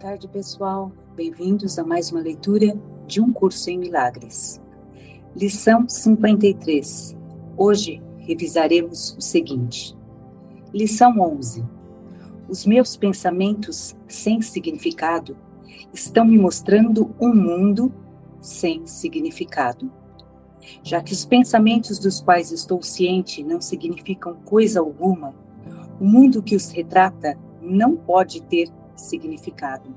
tarde, pessoal. Bem-vindos a mais uma leitura de um curso em milagres. Lição 53. Hoje revisaremos o seguinte. Lição 11. Os meus pensamentos sem significado estão me mostrando um mundo sem significado. Já que os pensamentos dos quais estou ciente não significam coisa alguma, o mundo que os retrata não pode ter significado.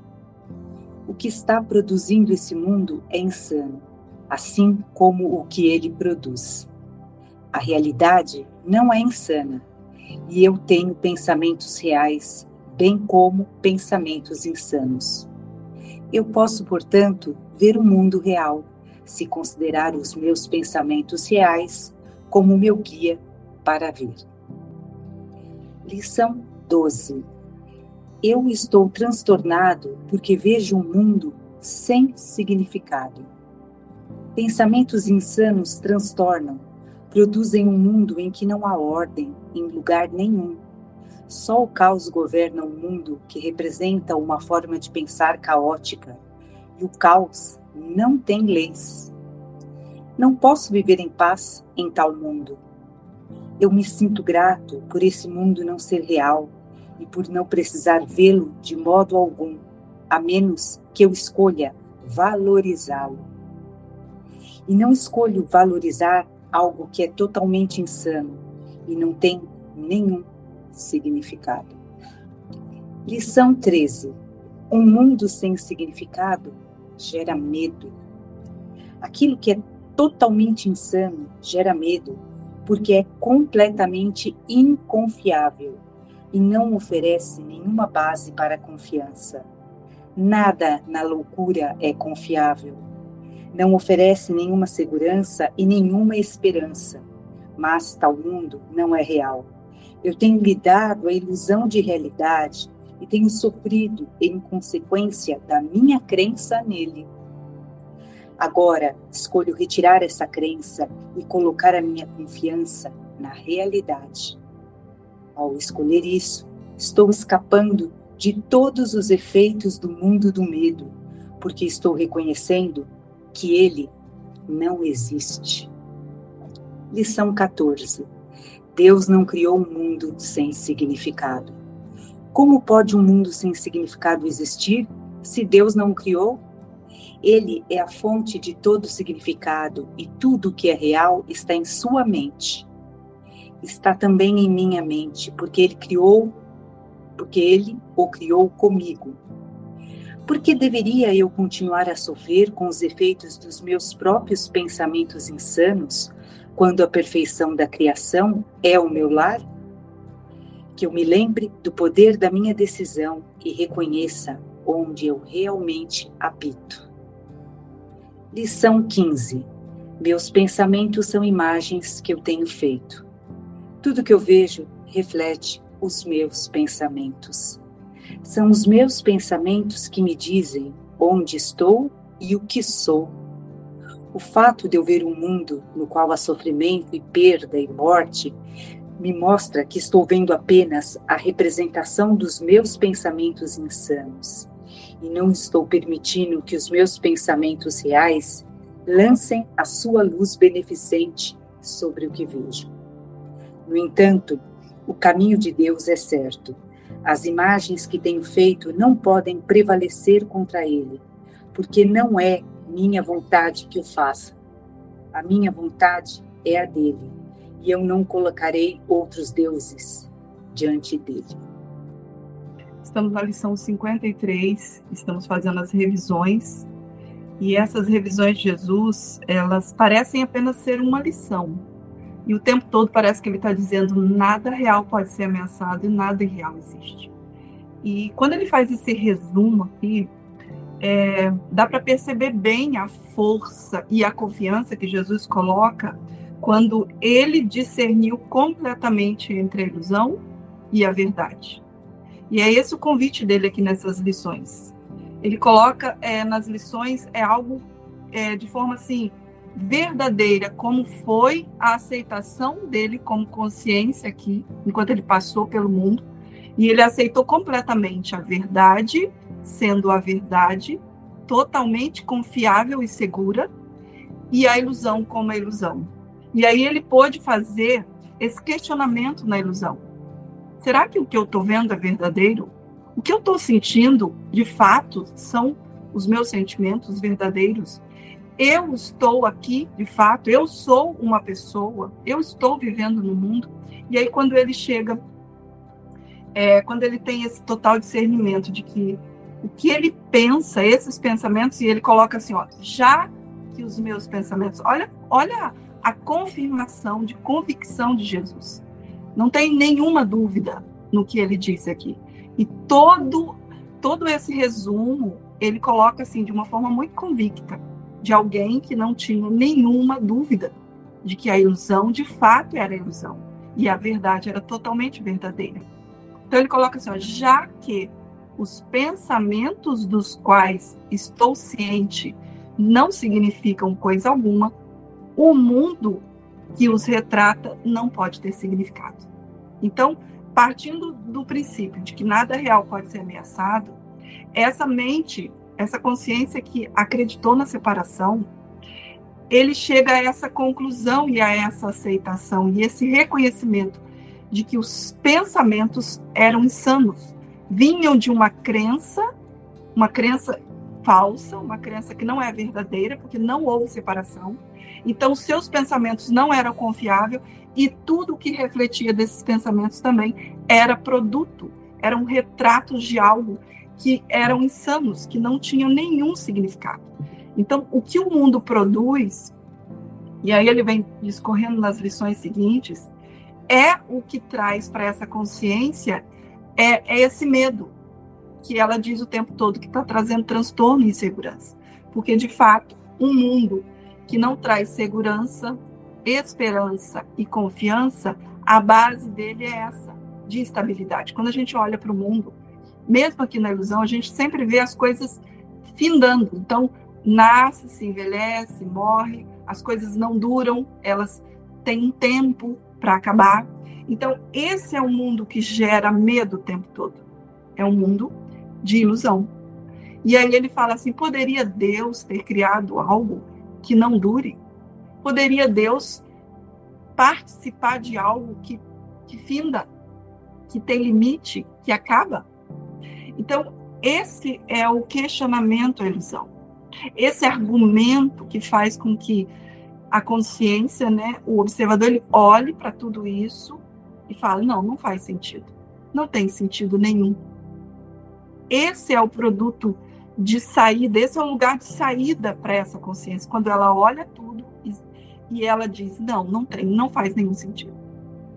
O que está produzindo esse mundo é insano, assim como o que ele produz. A realidade não é insana, e eu tenho pensamentos reais, bem como pensamentos insanos. Eu posso, portanto, ver o mundo real, se considerar os meus pensamentos reais como meu guia para ver. Lição 12 eu estou transtornado porque vejo um mundo sem significado. Pensamentos insanos transtornam, produzem um mundo em que não há ordem em lugar nenhum. Só o caos governa um mundo que representa uma forma de pensar caótica, e o caos não tem leis. Não posso viver em paz em tal mundo. Eu me sinto grato por esse mundo não ser real, e por não precisar vê-lo de modo algum, a menos que eu escolha valorizá-lo. E não escolho valorizar algo que é totalmente insano e não tem nenhum significado. Lição 13. Um mundo sem significado gera medo. Aquilo que é totalmente insano gera medo, porque é completamente inconfiável e não oferece nenhuma base para confiança. Nada na loucura é confiável. Não oferece nenhuma segurança e nenhuma esperança. Mas tal mundo não é real. Eu tenho lhe dado a ilusão de realidade e tenho sofrido em consequência da minha crença nele. Agora escolho retirar essa crença e colocar a minha confiança na realidade. Ao escolher isso, estou escapando de todos os efeitos do mundo do medo, porque estou reconhecendo que ele não existe. Lição 14. Deus não criou um mundo sem significado. Como pode um mundo sem significado existir se Deus não o criou? Ele é a fonte de todo significado e tudo que é real está em sua mente está também em minha mente, porque ele criou, porque ele o criou comigo. Por que deveria eu continuar a sofrer com os efeitos dos meus próprios pensamentos insanos, quando a perfeição da criação é o meu lar? Que eu me lembre do poder da minha decisão e reconheça onde eu realmente habito. Lição 15. Meus pensamentos são imagens que eu tenho feito. Tudo que eu vejo reflete os meus pensamentos. São os meus pensamentos que me dizem onde estou e o que sou. O fato de eu ver um mundo no qual há sofrimento e perda e morte me mostra que estou vendo apenas a representação dos meus pensamentos insanos e não estou permitindo que os meus pensamentos reais lancem a sua luz beneficente sobre o que vejo. No entanto, o caminho de Deus é certo. As imagens que tenho feito não podem prevalecer contra ele, porque não é minha vontade que o faça. A minha vontade é a dele, e eu não colocarei outros deuses diante dele. Estamos na lição 53, estamos fazendo as revisões, e essas revisões de Jesus, elas parecem apenas ser uma lição, e o tempo todo parece que ele está dizendo nada real pode ser ameaçado e nada irreal existe. E quando ele faz esse resumo aqui, é, dá para perceber bem a força e a confiança que Jesus coloca quando ele discerniu completamente entre a ilusão e a verdade. E é esse o convite dele aqui nessas lições. Ele coloca é, nas lições é algo é, de forma assim verdadeira, como foi a aceitação dele como consciência aqui, enquanto ele passou pelo mundo, e ele aceitou completamente a verdade sendo a verdade totalmente confiável e segura, e a ilusão como a ilusão. E aí ele pôde fazer esse questionamento na ilusão. Será que o que eu estou vendo é verdadeiro? O que eu estou sentindo, de fato, são os meus sentimentos verdadeiros? Eu estou aqui, de fato, eu sou uma pessoa, eu estou vivendo no mundo. E aí, quando ele chega, é, quando ele tem esse total discernimento de que o que ele pensa, esses pensamentos, e ele coloca assim, ó, já que os meus pensamentos, olha, olha a confirmação de convicção de Jesus. Não tem nenhuma dúvida no que ele disse aqui. E todo todo esse resumo, ele coloca assim de uma forma muito convicta de alguém que não tinha nenhuma dúvida de que a ilusão de fato era ilusão e a verdade era totalmente verdadeira. Então ele coloca assim, ó, já que os pensamentos dos quais estou ciente não significam coisa alguma, o mundo que os retrata não pode ter significado. Então, partindo do princípio de que nada real pode ser ameaçado, essa mente essa consciência que acreditou na separação, ele chega a essa conclusão e a essa aceitação e esse reconhecimento de que os pensamentos eram insanos, vinham de uma crença, uma crença falsa, uma crença que não é verdadeira, porque não houve separação. Então, seus pensamentos não eram confiáveis e tudo que refletia desses pensamentos também era produto, eram retratos de algo que eram insanos, que não tinham nenhum significado. Então, o que o mundo produz, e aí ele vem discorrendo nas lições seguintes, é o que traz para essa consciência é, é, esse medo que ela diz o tempo todo que está trazendo transtorno e insegurança. Porque, de fato, um mundo que não traz segurança, esperança e confiança, a base dele é essa, de estabilidade. Quando a gente olha para o mundo, mesmo aqui na ilusão, a gente sempre vê as coisas findando. Então, nasce, se envelhece, morre, as coisas não duram, elas têm um tempo para acabar. Então, esse é um mundo que gera medo o tempo todo. É um mundo de ilusão. E aí ele fala assim: poderia Deus ter criado algo que não dure? Poderia Deus participar de algo que, que finda, que tem limite, que acaba? Então, esse é o questionamento à ilusão. Esse argumento que faz com que a consciência, né, o observador, ele olhe para tudo isso e fale: não, não faz sentido. Não tem sentido nenhum. Esse é o produto de saída, esse é o lugar de saída para essa consciência, quando ela olha tudo e, e ela diz: não, não tem, não faz nenhum sentido.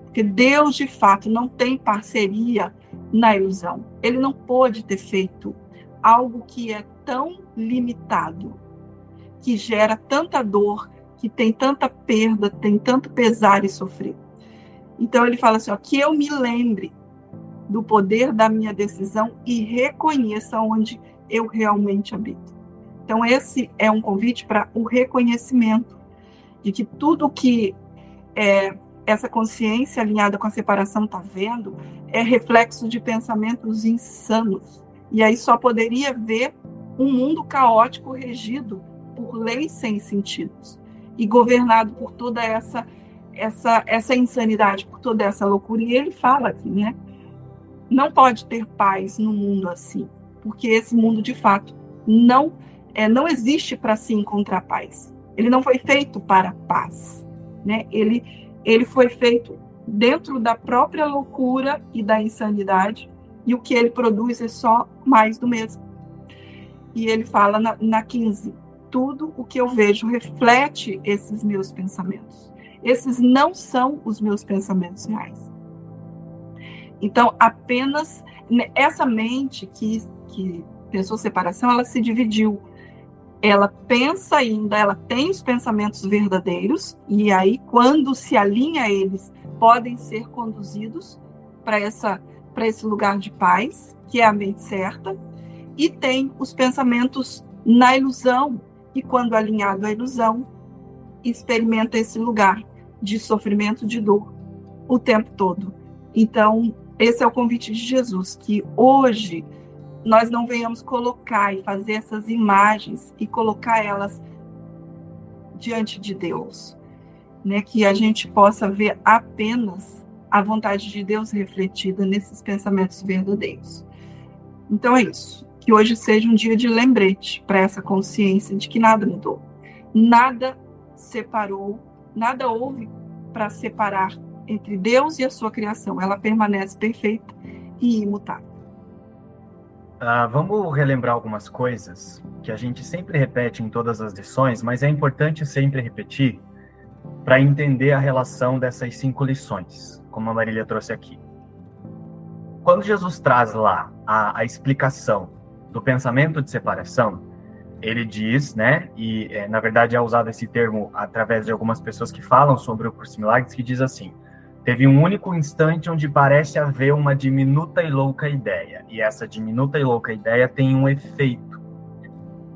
Porque Deus, de fato, não tem parceria na ilusão. Ele não pôde ter feito algo que é tão limitado, que gera tanta dor, que tem tanta perda, tem tanto pesar e sofrer. Então ele fala assim: ó, que eu me lembre do poder da minha decisão e reconheça onde eu realmente habito. Então esse é um convite para o reconhecimento de que tudo que é, essa consciência alinhada com a separação está vendo é reflexo de pensamentos insanos. E aí só poderia ver um mundo caótico regido por leis sem sentidos e governado por toda essa essa essa insanidade, por toda essa loucura. E ele fala aqui, né? Não pode ter paz no mundo assim, porque esse mundo de fato não é, não existe para se encontrar paz. Ele não foi feito para paz, né? Ele ele foi feito dentro da própria loucura e da insanidade, e o que ele produz é só mais do mesmo. E ele fala na, na 15: tudo o que eu vejo reflete esses meus pensamentos. Esses não são os meus pensamentos reais. Então, apenas essa mente que, que pensou separação, ela se dividiu. Ela pensa ainda, ela tem os pensamentos verdadeiros, e aí, quando se alinha a eles podem ser conduzidos para essa para esse lugar de paz, que é a mente certa, e tem os pensamentos na ilusão, e quando alinhado à ilusão, experimenta esse lugar de sofrimento, de dor, o tempo todo. Então, esse é o convite de Jesus, que hoje nós não venhamos colocar e fazer essas imagens e colocar elas diante de Deus, né? Que a gente possa ver apenas a vontade de Deus refletida nesses pensamentos verdadeiros. Então é isso. Que hoje seja um dia de lembrete para essa consciência de que nada mudou. Nada separou, nada houve para separar entre Deus e a sua criação. Ela permanece perfeita e imutável. Ah, vamos relembrar algumas coisas que a gente sempre repete em todas as lições, mas é importante sempre repetir para entender a relação dessas cinco lições, como a Marília trouxe aqui. Quando Jesus traz lá a, a explicação do pensamento de separação, ele diz, né, e é, na verdade é usado esse termo através de algumas pessoas que falam sobre o curso Milagres, que diz assim: Teve um único instante onde parece haver uma diminuta e louca ideia, e essa diminuta e louca ideia tem um efeito.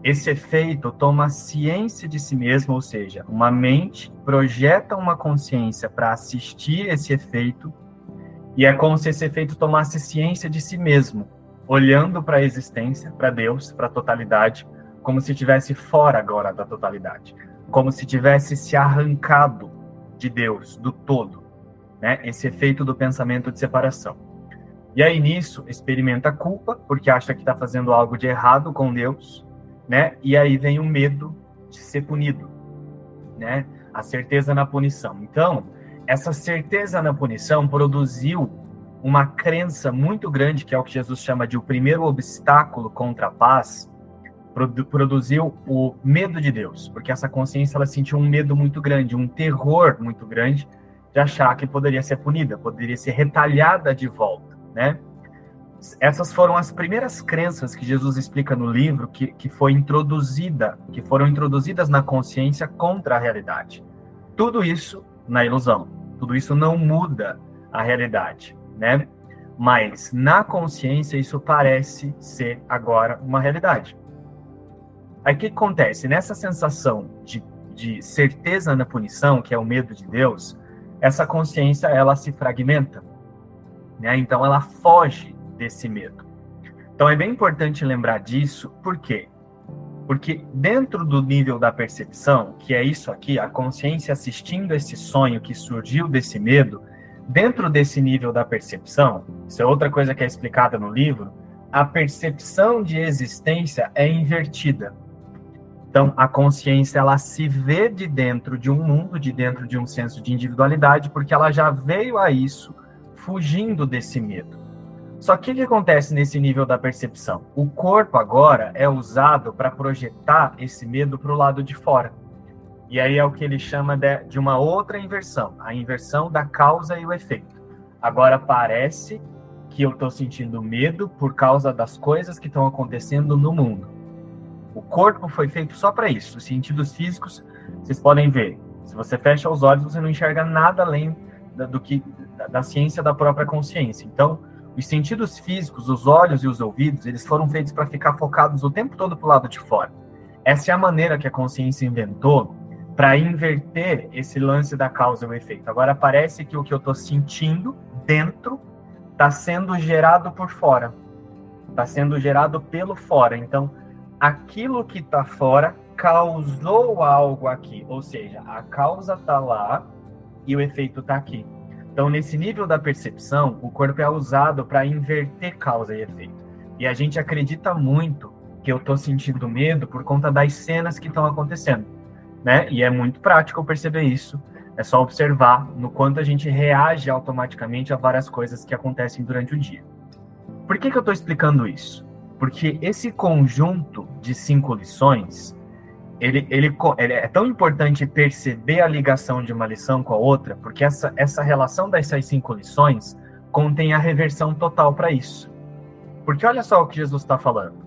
Esse efeito toma ciência de si mesmo, ou seja, uma mente projeta uma consciência para assistir esse efeito, e é como se esse efeito tomasse ciência de si mesmo, olhando para a existência, para Deus, para a totalidade, como se estivesse fora agora da totalidade, como se tivesse se arrancado de Deus, do todo né? Esse efeito do pensamento de separação. E aí nisso experimenta culpa, porque acha que está fazendo algo de errado com Deus, né? E aí vem o medo de ser punido, né? A certeza na punição. Então, essa certeza na punição produziu uma crença muito grande, que é o que Jesus chama de o primeiro obstáculo contra a paz, produziu o medo de Deus, porque essa consciência ela sentiu um medo muito grande, um terror muito grande de achar que poderia ser punida, poderia ser retalhada de volta, né? Essas foram as primeiras crenças que Jesus explica no livro que, que foi introduzida, que foram introduzidas na consciência contra a realidade. Tudo isso na ilusão. Tudo isso não muda a realidade, né? Mas na consciência isso parece ser agora uma realidade. Aí o que acontece? Nessa sensação de, de certeza na punição, que é o medo de Deus, essa consciência ela se fragmenta, né? Então ela foge desse medo. Então é bem importante lembrar disso, por quê? Porque dentro do nível da percepção, que é isso aqui, a consciência assistindo esse sonho que surgiu desse medo, dentro desse nível da percepção, isso é outra coisa que é explicada no livro, a percepção de existência é invertida. Então, a consciência ela se vê de dentro de um mundo, de dentro de um senso de individualidade, porque ela já veio a isso fugindo desse medo. Só que o que acontece nesse nível da percepção? O corpo agora é usado para projetar esse medo para o lado de fora. E aí é o que ele chama de, de uma outra inversão, a inversão da causa e o efeito. Agora parece que eu estou sentindo medo por causa das coisas que estão acontecendo no mundo. O corpo foi feito só para isso. Os sentidos físicos, vocês podem ver. Se você fecha os olhos, você não enxerga nada além da, do que da, da ciência da própria consciência. Então, os sentidos físicos, os olhos e os ouvidos, eles foram feitos para ficar focados o tempo todo para o lado de fora. Essa é a maneira que a consciência inventou para inverter esse lance da causa e o efeito. Agora parece que o que eu estou sentindo dentro está sendo gerado por fora, está sendo gerado pelo fora. Então, aquilo que está fora causou algo aqui, ou seja, a causa está lá e o efeito está aqui. Então, nesse nível da percepção, o corpo é usado para inverter causa e efeito. E a gente acredita muito que eu estou sentindo medo por conta das cenas que estão acontecendo, né? E é muito prático perceber isso. É só observar no quanto a gente reage automaticamente a várias coisas que acontecem durante o dia. Por que, que eu estou explicando isso? Porque esse conjunto de cinco lições, ele, ele, ele, é tão importante perceber a ligação de uma lição com a outra, porque essa, essa relação dessas cinco lições contém a reversão total para isso. Porque olha só o que Jesus está falando.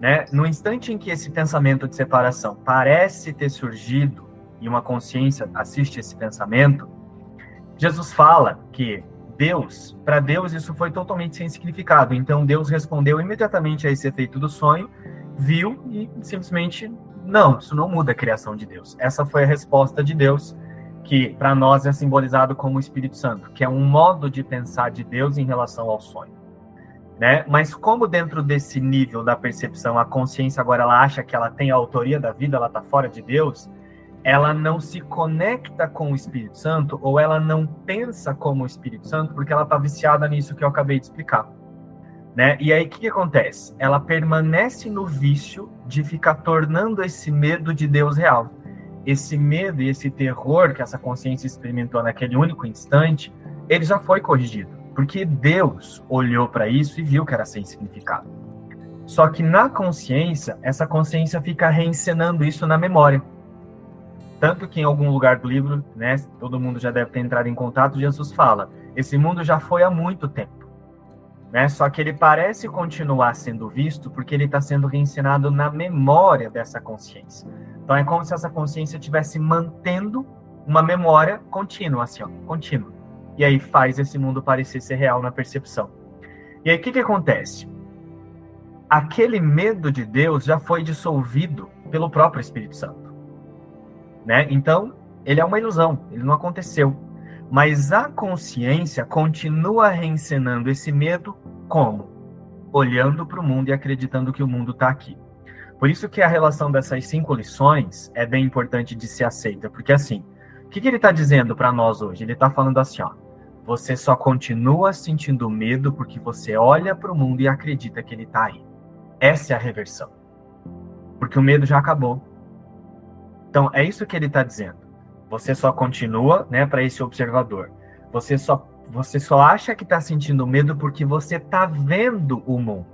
Né? No instante em que esse pensamento de separação parece ter surgido e uma consciência assiste esse pensamento, Jesus fala que Deus, para Deus isso foi totalmente sem significado. Então Deus respondeu imediatamente a esse efeito do sonho, viu e simplesmente não, isso não muda a criação de Deus. Essa foi a resposta de Deus, que para nós é simbolizado como o Espírito Santo, que é um modo de pensar de Deus em relação ao sonho. né? Mas como dentro desse nível da percepção a consciência agora ela acha que ela tem a autoria da vida, ela está fora de Deus, ela não se conecta com o Espírito Santo ou ela não pensa como o Espírito Santo porque ela está viciada nisso que eu acabei de explicar. Né? E aí o que, que acontece? Ela permanece no vício de ficar tornando esse medo de Deus real. Esse medo e esse terror que essa consciência experimentou naquele único instante, ele já foi corrigido porque Deus olhou para isso e viu que era sem significado. Só que na consciência, essa consciência fica reencenando isso na memória. Tanto que em algum lugar do livro, né, todo mundo já deve ter entrado em contato, Jesus fala: esse mundo já foi há muito tempo. Né? Só que ele parece continuar sendo visto porque ele está sendo reencenado na memória dessa consciência. Então é como se essa consciência estivesse mantendo uma memória contínua, assim, ó, contínua e aí faz esse mundo parecer ser real na percepção. E aí o que, que acontece? Aquele medo de Deus já foi dissolvido pelo próprio Espírito Santo. Né? Então, ele é uma ilusão, ele não aconteceu. Mas a consciência continua reencenando esse medo como? Olhando para o mundo e acreditando que o mundo está aqui. Por isso que a relação dessas cinco lições é bem importante de ser aceita, porque assim, o que, que ele está dizendo para nós hoje? Ele está falando assim, ó, você só continua sentindo medo porque você olha para o mundo e acredita que ele está aí. Essa é a reversão. Porque o medo já acabou. Então, é isso que ele está dizendo. Você só continua, né, para esse observador. Você só, você só acha que está sentindo medo porque você está vendo o mundo.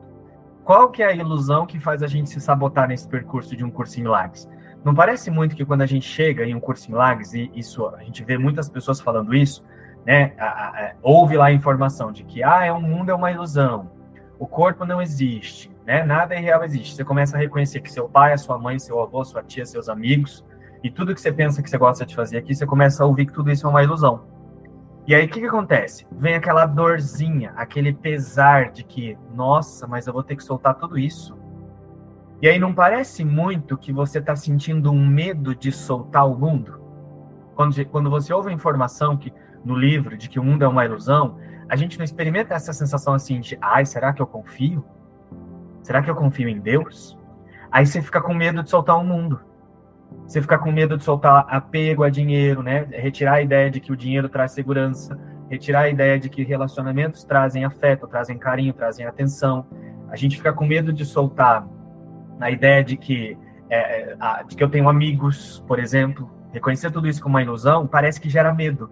Qual que é a ilusão que faz a gente se sabotar nesse percurso de um curso milagres? Não parece muito que quando a gente chega em um curso em milagres, e isso a gente vê muitas pessoas falando isso, né, a, a, houve lá a informação de que ah, é um mundo é uma ilusão, o corpo não existe, né, nada é real existe. Você começa a reconhecer que seu pai, a sua mãe, seu avô, sua tia, seus amigos e tudo que você pensa que você gosta de fazer aqui, você começa a ouvir que tudo isso é uma ilusão. E aí o que, que acontece? Vem aquela dorzinha, aquele pesar de que, nossa, mas eu vou ter que soltar tudo isso. E aí não parece muito que você está sentindo um medo de soltar o mundo? Quando, quando você ouve a informação que no livro de que o mundo é uma ilusão, a gente não experimenta essa sensação assim de, ai, será que eu confio? Será que eu confio em Deus? Aí você fica com medo de soltar o mundo. Você fica com medo de soltar apego a dinheiro, né? Retirar a ideia de que o dinheiro traz segurança, retirar a ideia de que relacionamentos trazem afeto, trazem carinho, trazem atenção. A gente fica com medo de soltar a ideia de que, é, é de que eu tenho amigos, por exemplo. Reconhecer tudo isso como uma ilusão parece que gera medo.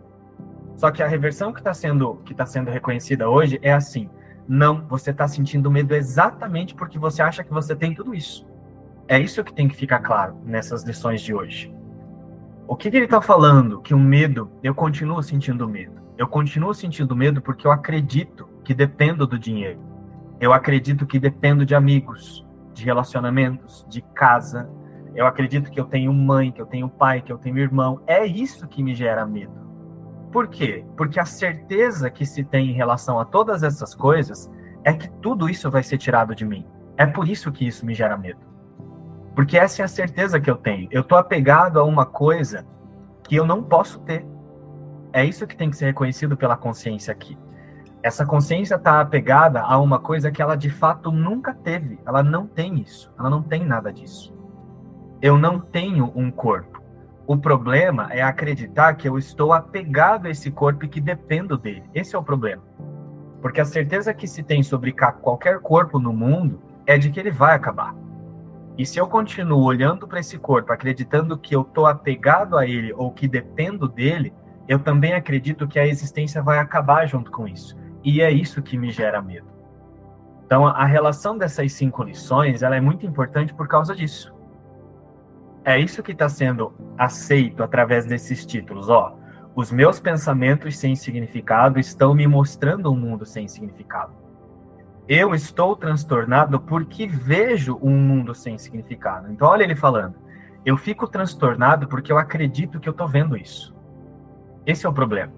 Só que a reversão que está sendo, que tá sendo reconhecida hoje é assim: não, você está sentindo medo exatamente porque você acha que você tem tudo isso. É isso que tem que ficar claro nessas lições de hoje. O que, que ele está falando? Que o medo, eu continuo sentindo medo. Eu continuo sentindo medo porque eu acredito que dependo do dinheiro. Eu acredito que dependo de amigos, de relacionamentos, de casa. Eu acredito que eu tenho mãe, que eu tenho pai, que eu tenho irmão. É isso que me gera medo. Por quê? Porque a certeza que se tem em relação a todas essas coisas é que tudo isso vai ser tirado de mim. É por isso que isso me gera medo. Porque essa é a certeza que eu tenho. Eu estou apegado a uma coisa que eu não posso ter. É isso que tem que ser reconhecido pela consciência aqui. Essa consciência está apegada a uma coisa que ela de fato nunca teve. Ela não tem isso. Ela não tem nada disso. Eu não tenho um corpo. O problema é acreditar que eu estou apegado a esse corpo e que dependo dele. Esse é o problema. Porque a certeza que se tem sobre qualquer corpo no mundo é de que ele vai acabar. E se eu continuo olhando para esse corpo, acreditando que eu estou apegado a ele ou que dependo dele, eu também acredito que a existência vai acabar junto com isso. E é isso que me gera medo. Então, a relação dessas cinco lições ela é muito importante por causa disso. É isso que está sendo aceito através desses títulos, ó. Os meus pensamentos sem significado estão me mostrando um mundo sem significado. Eu estou transtornado porque vejo um mundo sem significado. Então, olha ele falando. Eu fico transtornado porque eu acredito que eu estou vendo isso. Esse é o problema.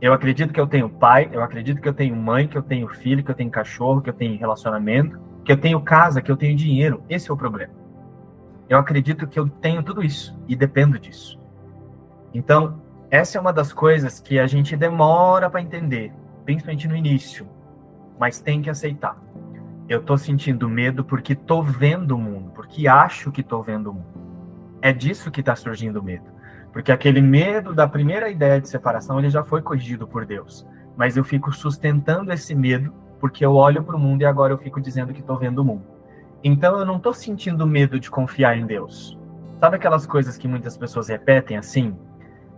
Eu acredito que eu tenho pai, eu acredito que eu tenho mãe, que eu tenho filho, que eu tenho cachorro, que eu tenho relacionamento, que eu tenho casa, que eu tenho dinheiro. Esse é o problema. Eu acredito que eu tenho tudo isso e dependo disso. Então, essa é uma das coisas que a gente demora para entender, principalmente no início, mas tem que aceitar. Eu tô sentindo medo porque tô vendo o mundo, porque acho que tô vendo o mundo. É disso que está surgindo o medo. Porque aquele medo da primeira ideia de separação, ele já foi corrigido por Deus. Mas eu fico sustentando esse medo porque eu olho para o mundo e agora eu fico dizendo que estou vendo o mundo. Então eu não estou sentindo medo de confiar em Deus. Sabe aquelas coisas que muitas pessoas repetem assim?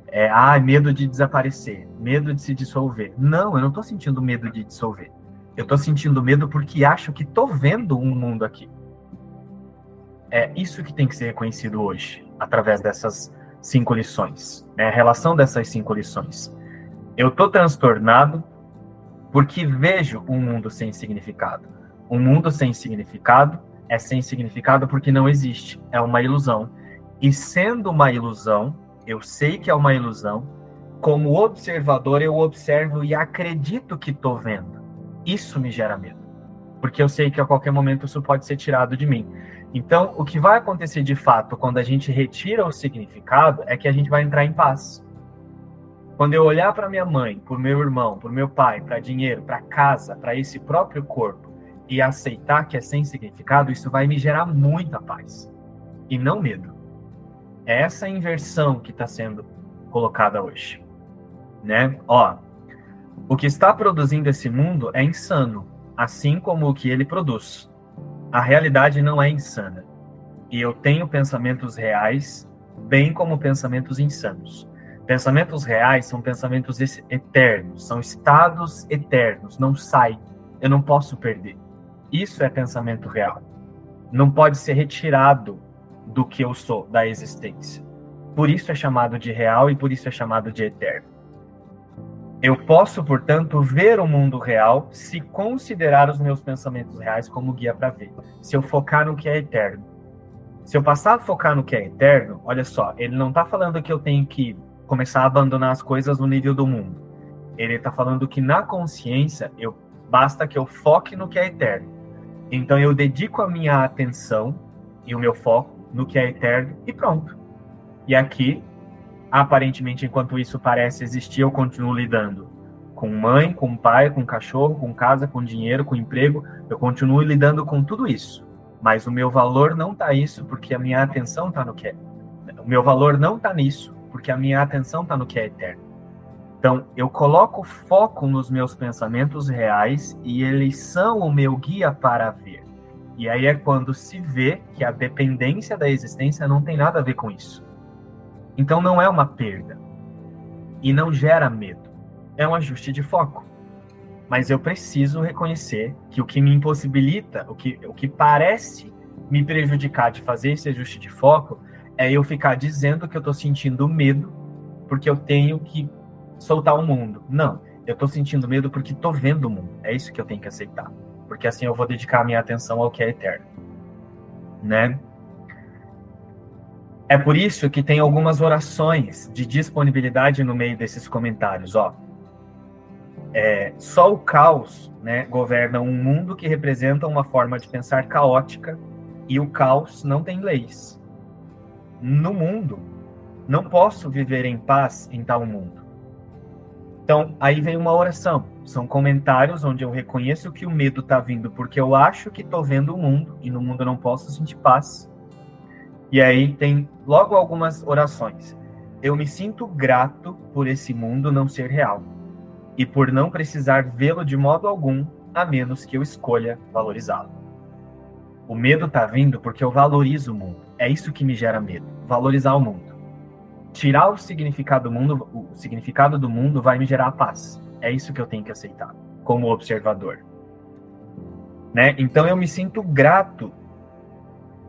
É, ah, medo de desaparecer, medo de se dissolver. Não, eu não estou sentindo medo de dissolver. Eu estou sentindo medo porque acho que estou vendo um mundo aqui. É isso que tem que ser reconhecido hoje, através dessas cinco lições, né? a relação dessas cinco lições. Eu estou transtornado porque vejo um mundo sem significado. Um mundo sem significado é sem significado porque não existe, é uma ilusão. E sendo uma ilusão, eu sei que é uma ilusão, como observador eu observo e acredito que estou vendo. Isso me gera medo, porque eu sei que a qualquer momento isso pode ser tirado de mim. Então, o que vai acontecer de fato quando a gente retira o significado é que a gente vai entrar em paz. Quando eu olhar para minha mãe, para o meu irmão, para o meu pai, para dinheiro, para casa, para esse próprio corpo e aceitar que é sem significado, isso vai me gerar muita paz e não medo. É essa inversão que está sendo colocada hoje, né? Ó, o que está produzindo esse mundo é insano, assim como o que ele produz a realidade não é insana. E eu tenho pensamentos reais, bem como pensamentos insanos. Pensamentos reais são pensamentos eternos, são estados eternos, não sai. Eu não posso perder. Isso é pensamento real. Não pode ser retirado do que eu sou, da existência. Por isso é chamado de real e por isso é chamado de eterno. Eu posso, portanto, ver o mundo real se considerar os meus pensamentos reais como guia para ver. Se eu focar no que é eterno. Se eu passar a focar no que é eterno, olha só, ele não está falando que eu tenho que começar a abandonar as coisas no nível do mundo. Ele está falando que na consciência eu basta que eu foque no que é eterno. Então eu dedico a minha atenção e o meu foco no que é eterno e pronto. E aqui aparentemente, enquanto isso parece existir, eu continuo lidando com mãe, com pai, com cachorro, com casa, com dinheiro, com emprego, eu continuo lidando com tudo isso. Mas o meu valor não está isso porque a minha atenção está no que é. O meu valor não está nisso porque a minha atenção está no que é eterno. Então, eu coloco foco nos meus pensamentos reais e eles são o meu guia para ver. E aí é quando se vê que a dependência da existência não tem nada a ver com isso. Então não é uma perda e não gera medo. É um ajuste de foco. Mas eu preciso reconhecer que o que me impossibilita, o que, o que parece me prejudicar de fazer esse ajuste de foco, é eu ficar dizendo que eu estou sentindo medo porque eu tenho que soltar o mundo. Não, eu estou sentindo medo porque estou vendo o mundo. É isso que eu tenho que aceitar. Porque assim eu vou dedicar a minha atenção ao que é eterno. Né? É por isso que tem algumas orações de disponibilidade no meio desses comentários, ó. É, só o caos né, governa um mundo que representa uma forma de pensar caótica e o caos não tem leis. No mundo, não posso viver em paz em tal mundo. Então, aí vem uma oração. São comentários onde eu reconheço que o medo está vindo porque eu acho que estou vendo o mundo e no mundo eu não posso sentir paz. E aí tem logo algumas orações. Eu me sinto grato por esse mundo não ser real e por não precisar vê-lo de modo algum, a menos que eu escolha valorizá-lo. O medo está vindo porque eu valorizo o mundo. É isso que me gera medo, valorizar o mundo. Tirar o significado do mundo, o significado do mundo vai me gerar paz. É isso que eu tenho que aceitar como observador. Né? Então eu me sinto grato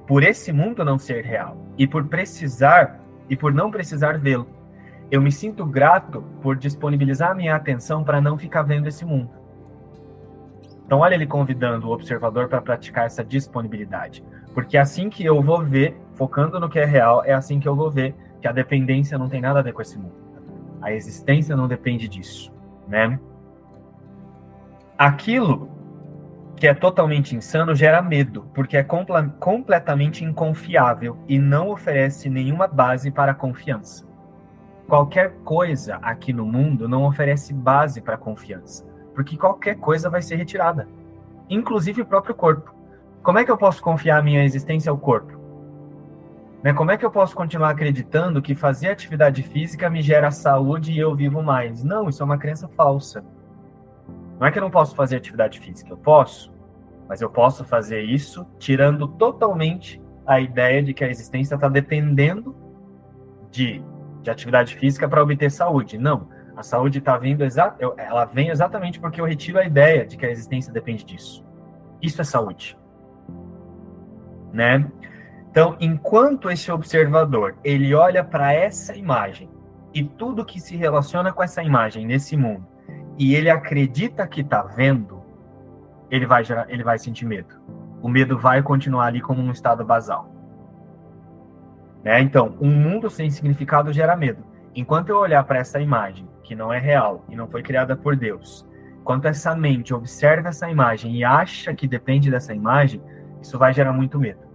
por esse mundo não ser real e por precisar e por não precisar vê-lo. Eu me sinto grato por disponibilizar minha atenção para não ficar vendo esse mundo. Então, olha ele convidando o observador para praticar essa disponibilidade. Porque assim que eu vou ver, focando no que é real, é assim que eu vou ver que a dependência não tem nada a ver com esse mundo. A existência não depende disso, né? Aquilo que é totalmente insano gera medo, porque é completamente inconfiável e não oferece nenhuma base para confiança. Qualquer coisa aqui no mundo não oferece base para confiança, porque qualquer coisa vai ser retirada. inclusive o próprio corpo. Como é que eu posso confiar minha existência ao corpo? Né? Como é que eu posso continuar acreditando que fazer atividade física me gera saúde e eu vivo mais? Não, isso é uma crença falsa. Não é que eu não posso fazer atividade física, eu posso, mas eu posso fazer isso tirando totalmente a ideia de que a existência está dependendo de, de atividade física para obter saúde. Não, a saúde está vindo ela vem exatamente porque eu retiro a ideia de que a existência depende disso. Isso é saúde, né? Então, enquanto esse observador ele olha para essa imagem e tudo que se relaciona com essa imagem nesse mundo e ele acredita que está vendo, ele vai gerar, ele vai sentir medo. O medo vai continuar ali como um estado basal. Né? Então, um mundo sem significado gera medo. Enquanto eu olhar para essa imagem que não é real e não foi criada por Deus, enquanto essa mente observa essa imagem e acha que depende dessa imagem, isso vai gerar muito medo.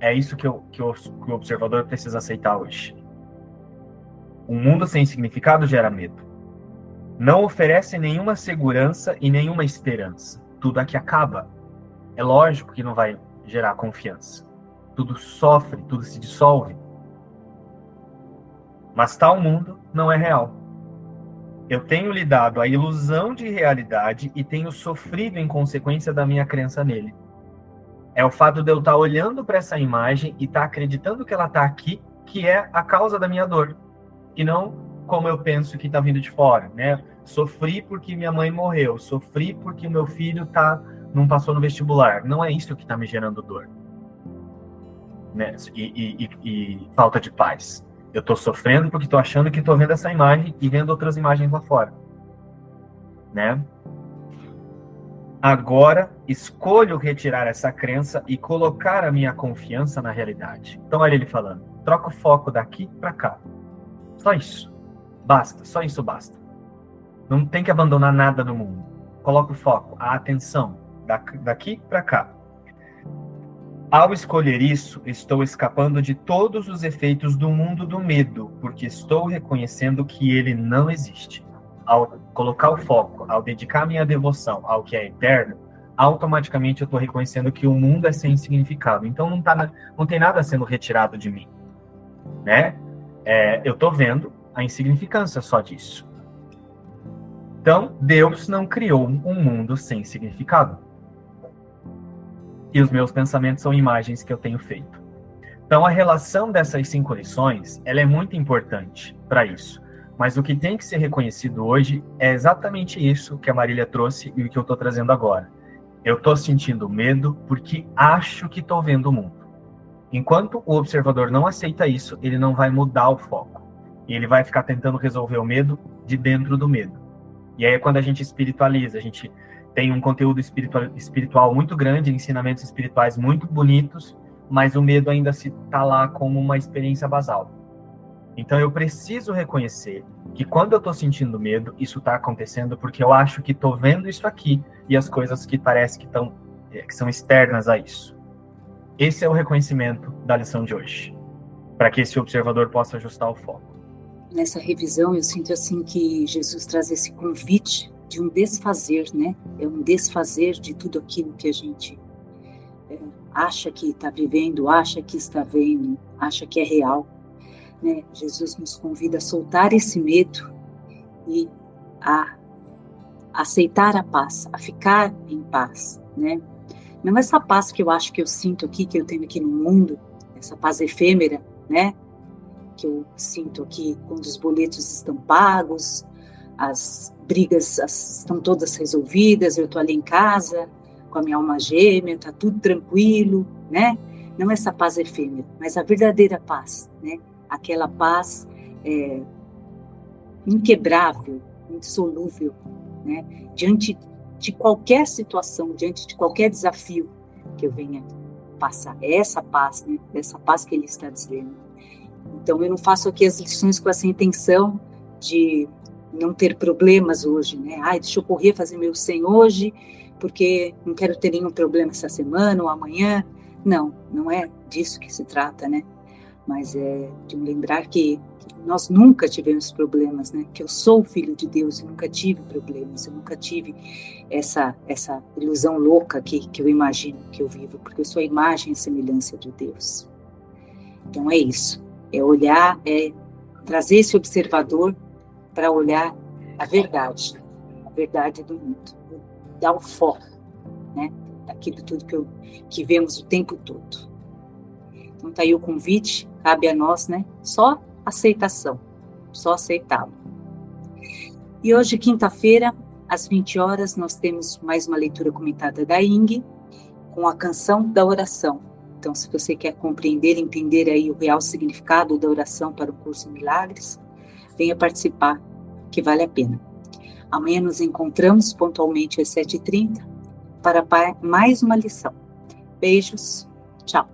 É isso que, eu, que, o, que o observador precisa aceitar hoje. Um mundo sem significado gera medo. Não oferece nenhuma segurança e nenhuma esperança. Tudo aqui acaba. É lógico que não vai gerar confiança. Tudo sofre, tudo se dissolve. Mas tal mundo não é real. Eu tenho lhe dado a ilusão de realidade e tenho sofrido em consequência da minha crença nele. É o fato de eu estar olhando para essa imagem e estar acreditando que ela está aqui, que é a causa da minha dor. E não como eu penso que está vindo de fora, né? Sofri porque minha mãe morreu, sofri porque meu filho tá, não passou no vestibular. Não é isso que está me gerando dor. Né? E, e, e, falta de paz. Eu estou sofrendo porque estou achando que estou vendo essa imagem e vendo outras imagens lá fora. Né? Agora escolho retirar essa crença e colocar a minha confiança na realidade. Então, olha ele falando: troca o foco daqui para cá. Só isso. Basta, só isso basta. Não tem que abandonar nada no mundo. Coloca o foco, a atenção, daqui para cá. Ao escolher isso, estou escapando de todos os efeitos do mundo do medo, porque estou reconhecendo que ele não existe ao colocar o foco, ao dedicar minha devoção ao que é eterno, automaticamente eu estou reconhecendo que o mundo é sem significado. Então não, tá, não tem nada sendo retirado de mim, né? É, eu estou vendo a insignificância só disso. Então Deus não criou um mundo sem significado. E os meus pensamentos são imagens que eu tenho feito. Então a relação dessas cinco lições, ela é muito importante para isso mas o que tem que ser reconhecido hoje é exatamente isso que a Marília trouxe e o que eu estou trazendo agora. Eu estou sentindo medo porque acho que estou vendo o mundo. Enquanto o observador não aceita isso, ele não vai mudar o foco. E ele vai ficar tentando resolver o medo de dentro do medo. E aí é quando a gente espiritualiza, a gente tem um conteúdo espiritual, espiritual muito grande, ensinamentos espirituais muito bonitos, mas o medo ainda se está lá como uma experiência basal. Então eu preciso reconhecer que quando eu estou sentindo medo, isso está acontecendo porque eu acho que estou vendo isso aqui e as coisas que parecem que, estão eh, que são externas a isso. Esse é o reconhecimento da lição de hoje, para que esse observador possa ajustar o foco. Nessa revisão, eu sinto assim que Jesus traz esse convite de um desfazer, né? É um desfazer de tudo aquilo que a gente é, acha que está vivendo, acha que está vendo, acha que é real né? Jesus nos convida a soltar esse medo e a aceitar a paz, a ficar em paz, né? Não essa paz que eu acho que eu sinto aqui, que eu tenho aqui no mundo, essa paz efêmera, né? Que eu sinto aqui quando os boletos estão pagos, as brigas as, estão todas resolvidas, eu estou ali em casa com a minha alma gêmea, está tudo tranquilo, né? Não essa paz efêmera, mas a verdadeira paz, né? Aquela paz é, inquebrável, indissolúvel, né? diante de qualquer situação, diante de qualquer desafio que eu venha passar. É essa paz, né? Essa paz que ele está dizendo. Então, eu não faço aqui as lições com essa intenção de não ter problemas hoje, né? Ai, deixa eu correr fazer meu 100 hoje, porque não quero ter nenhum problema essa semana ou amanhã. Não, não é disso que se trata, né? Mas é de lembrar que nós nunca tivemos problemas, né? Que eu sou filho de Deus e nunca tive problemas, eu nunca tive essa essa ilusão louca que, que eu imagino que eu vivo, porque eu sou a imagem e semelhança de Deus. Então é isso, é olhar, é trazer esse observador para olhar a verdade, a verdade do mundo, dar o foco, né? Daquilo tudo que, eu, que vemos o tempo todo. Então tá aí o convite, cabe a nós, né? Só aceitação, só aceitá-lo. E hoje, quinta-feira, às 20 horas, nós temos mais uma leitura comentada da Ing, com a canção da oração. Então, se você quer compreender, entender aí o real significado da oração para o curso Milagres, venha participar, que vale a pena. Amanhã nos encontramos pontualmente às 7h30 para mais uma lição. Beijos, tchau.